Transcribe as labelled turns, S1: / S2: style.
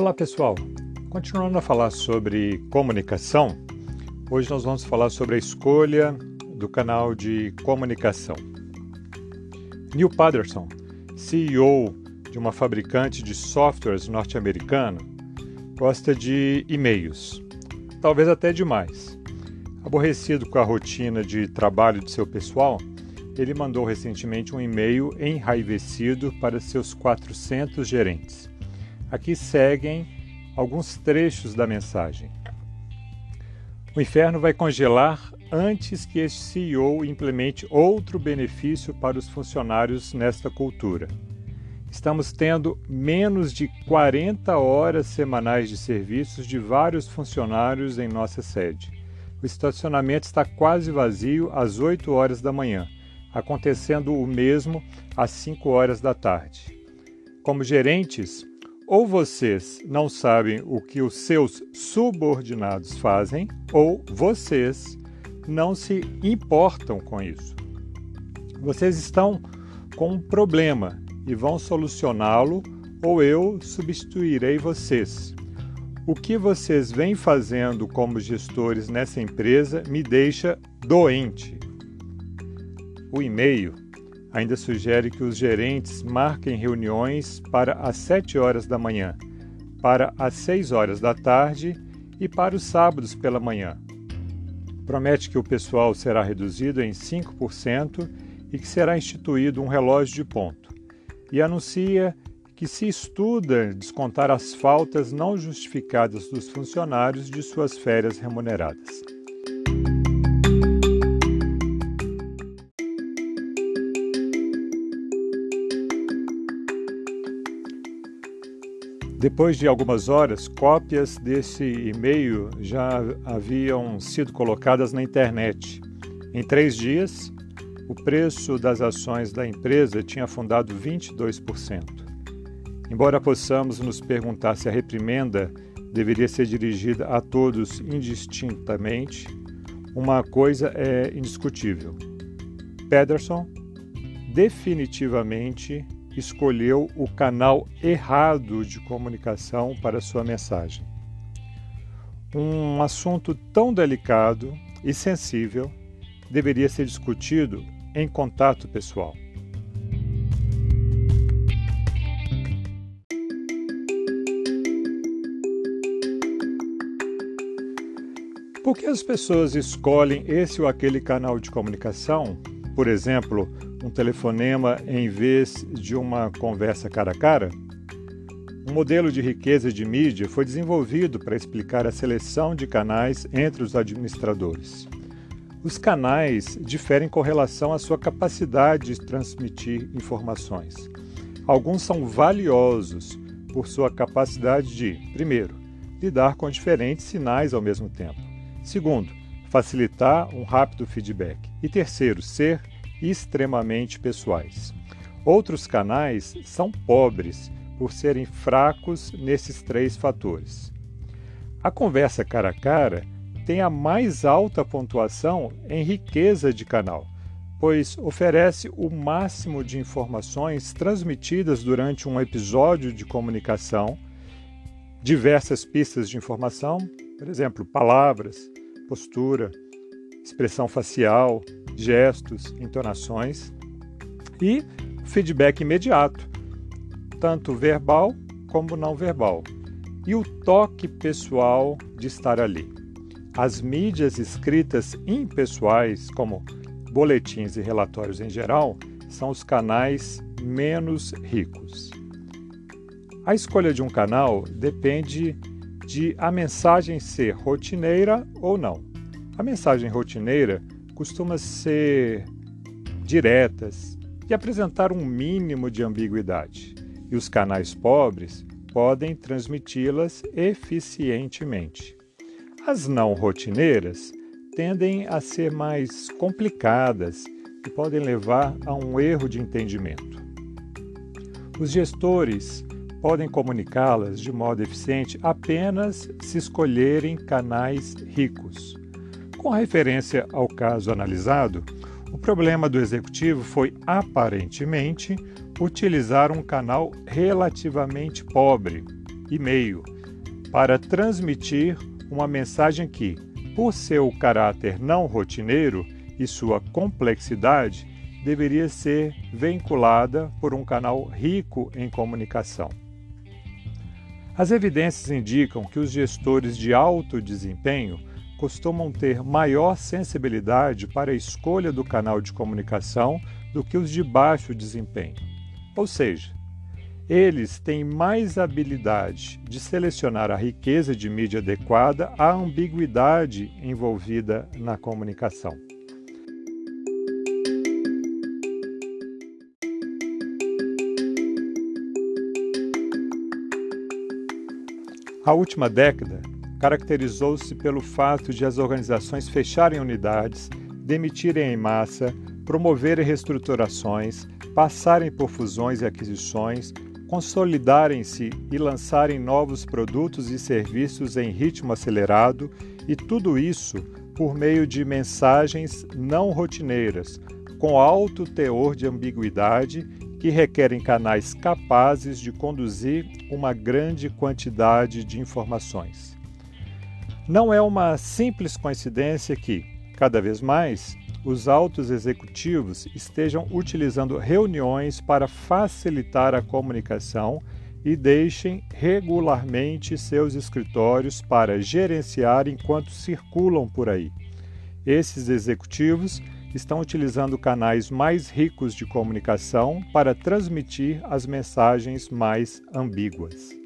S1: Olá pessoal, continuando a falar sobre comunicação, hoje nós vamos falar sobre a escolha do canal de comunicação. Neil Patterson, CEO de uma fabricante de softwares norte-americana, gosta de e-mails, talvez até demais. Aborrecido com a rotina de trabalho de seu pessoal, ele mandou recentemente um e-mail enraivecido para seus 400 gerentes. Aqui seguem alguns trechos da mensagem. O inferno vai congelar antes que este CEO implemente outro benefício para os funcionários nesta cultura. Estamos tendo menos de 40 horas semanais de serviços de vários funcionários em nossa sede. O estacionamento está quase vazio às 8 horas da manhã, acontecendo o mesmo às 5 horas da tarde. Como gerentes, ou vocês não sabem o que os seus subordinados fazem, ou vocês não se importam com isso. Vocês estão com um problema e vão solucioná-lo, ou eu substituirei vocês. O que vocês vêm fazendo como gestores nessa empresa me deixa doente. O e-mail ainda sugere que os gerentes marquem reuniões para as 7 horas da manhã, para as 6 horas da tarde e para os sábados pela manhã. Promete que o pessoal será reduzido em 5% e que será instituído um relógio de ponto. E anuncia que se estuda descontar as faltas não justificadas dos funcionários de suas férias remuneradas. Depois de algumas horas, cópias desse e-mail já haviam sido colocadas na internet. Em três dias, o preço das ações da empresa tinha afundado 22%. Embora possamos nos perguntar se a reprimenda deveria ser dirigida a todos indistintamente, uma coisa é indiscutível. Pederson definitivamente escolheu o canal errado de comunicação para sua mensagem. Um assunto tão delicado e sensível deveria ser discutido em contato pessoal. Por que as pessoas escolhem esse ou aquele canal de comunicação? Por exemplo, um telefonema em vez de uma conversa cara a cara? Um modelo de riqueza de mídia foi desenvolvido para explicar a seleção de canais entre os administradores. Os canais diferem com relação à sua capacidade de transmitir informações. Alguns são valiosos por sua capacidade de, primeiro, lidar com diferentes sinais ao mesmo tempo. Segundo, facilitar um rápido feedback. E terceiro, ser extremamente pessoais. Outros canais são pobres por serem fracos nesses três fatores. A conversa cara a cara tem a mais alta pontuação em riqueza de canal, pois oferece o máximo de informações transmitidas durante um episódio de comunicação, diversas pistas de informação, por exemplo, palavras, postura, expressão facial, gestos, entonações e feedback imediato, tanto verbal como não verbal, e o toque pessoal de estar ali. As mídias escritas impessoais, como boletins e relatórios em geral, são os canais menos ricos. A escolha de um canal depende de a mensagem ser rotineira ou não. A mensagem rotineira costuma ser diretas e apresentar um mínimo de ambiguidade, e os canais pobres podem transmiti-las eficientemente. As não rotineiras tendem a ser mais complicadas e podem levar a um erro de entendimento. Os gestores podem comunicá-las de modo eficiente apenas se escolherem canais ricos. Com referência ao caso analisado, o problema do executivo foi aparentemente utilizar um canal relativamente pobre. e-mail, para transmitir uma mensagem que, por seu caráter não rotineiro e sua complexidade, deveria ser vinculada por um canal rico em comunicação. As evidências indicam que os gestores de alto desempenho costumam ter maior sensibilidade para a escolha do canal de comunicação do que os de baixo desempenho. Ou seja, eles têm mais habilidade de selecionar a riqueza de mídia adequada à ambiguidade envolvida na comunicação. A última década caracterizou-se pelo fato de as organizações fecharem unidades, demitirem em massa, promoverem reestruturações, passarem por fusões e aquisições, consolidarem-se e lançarem novos produtos e serviços em ritmo acelerado, e tudo isso por meio de mensagens não rotineiras, com alto teor de ambiguidade que requerem canais capazes de conduzir uma grande quantidade de informações. Não é uma simples coincidência que, cada vez mais, os altos executivos estejam utilizando reuniões para facilitar a comunicação e deixem regularmente seus escritórios para gerenciar enquanto circulam por aí. Esses executivos estão utilizando canais mais ricos de comunicação para transmitir as mensagens mais ambíguas.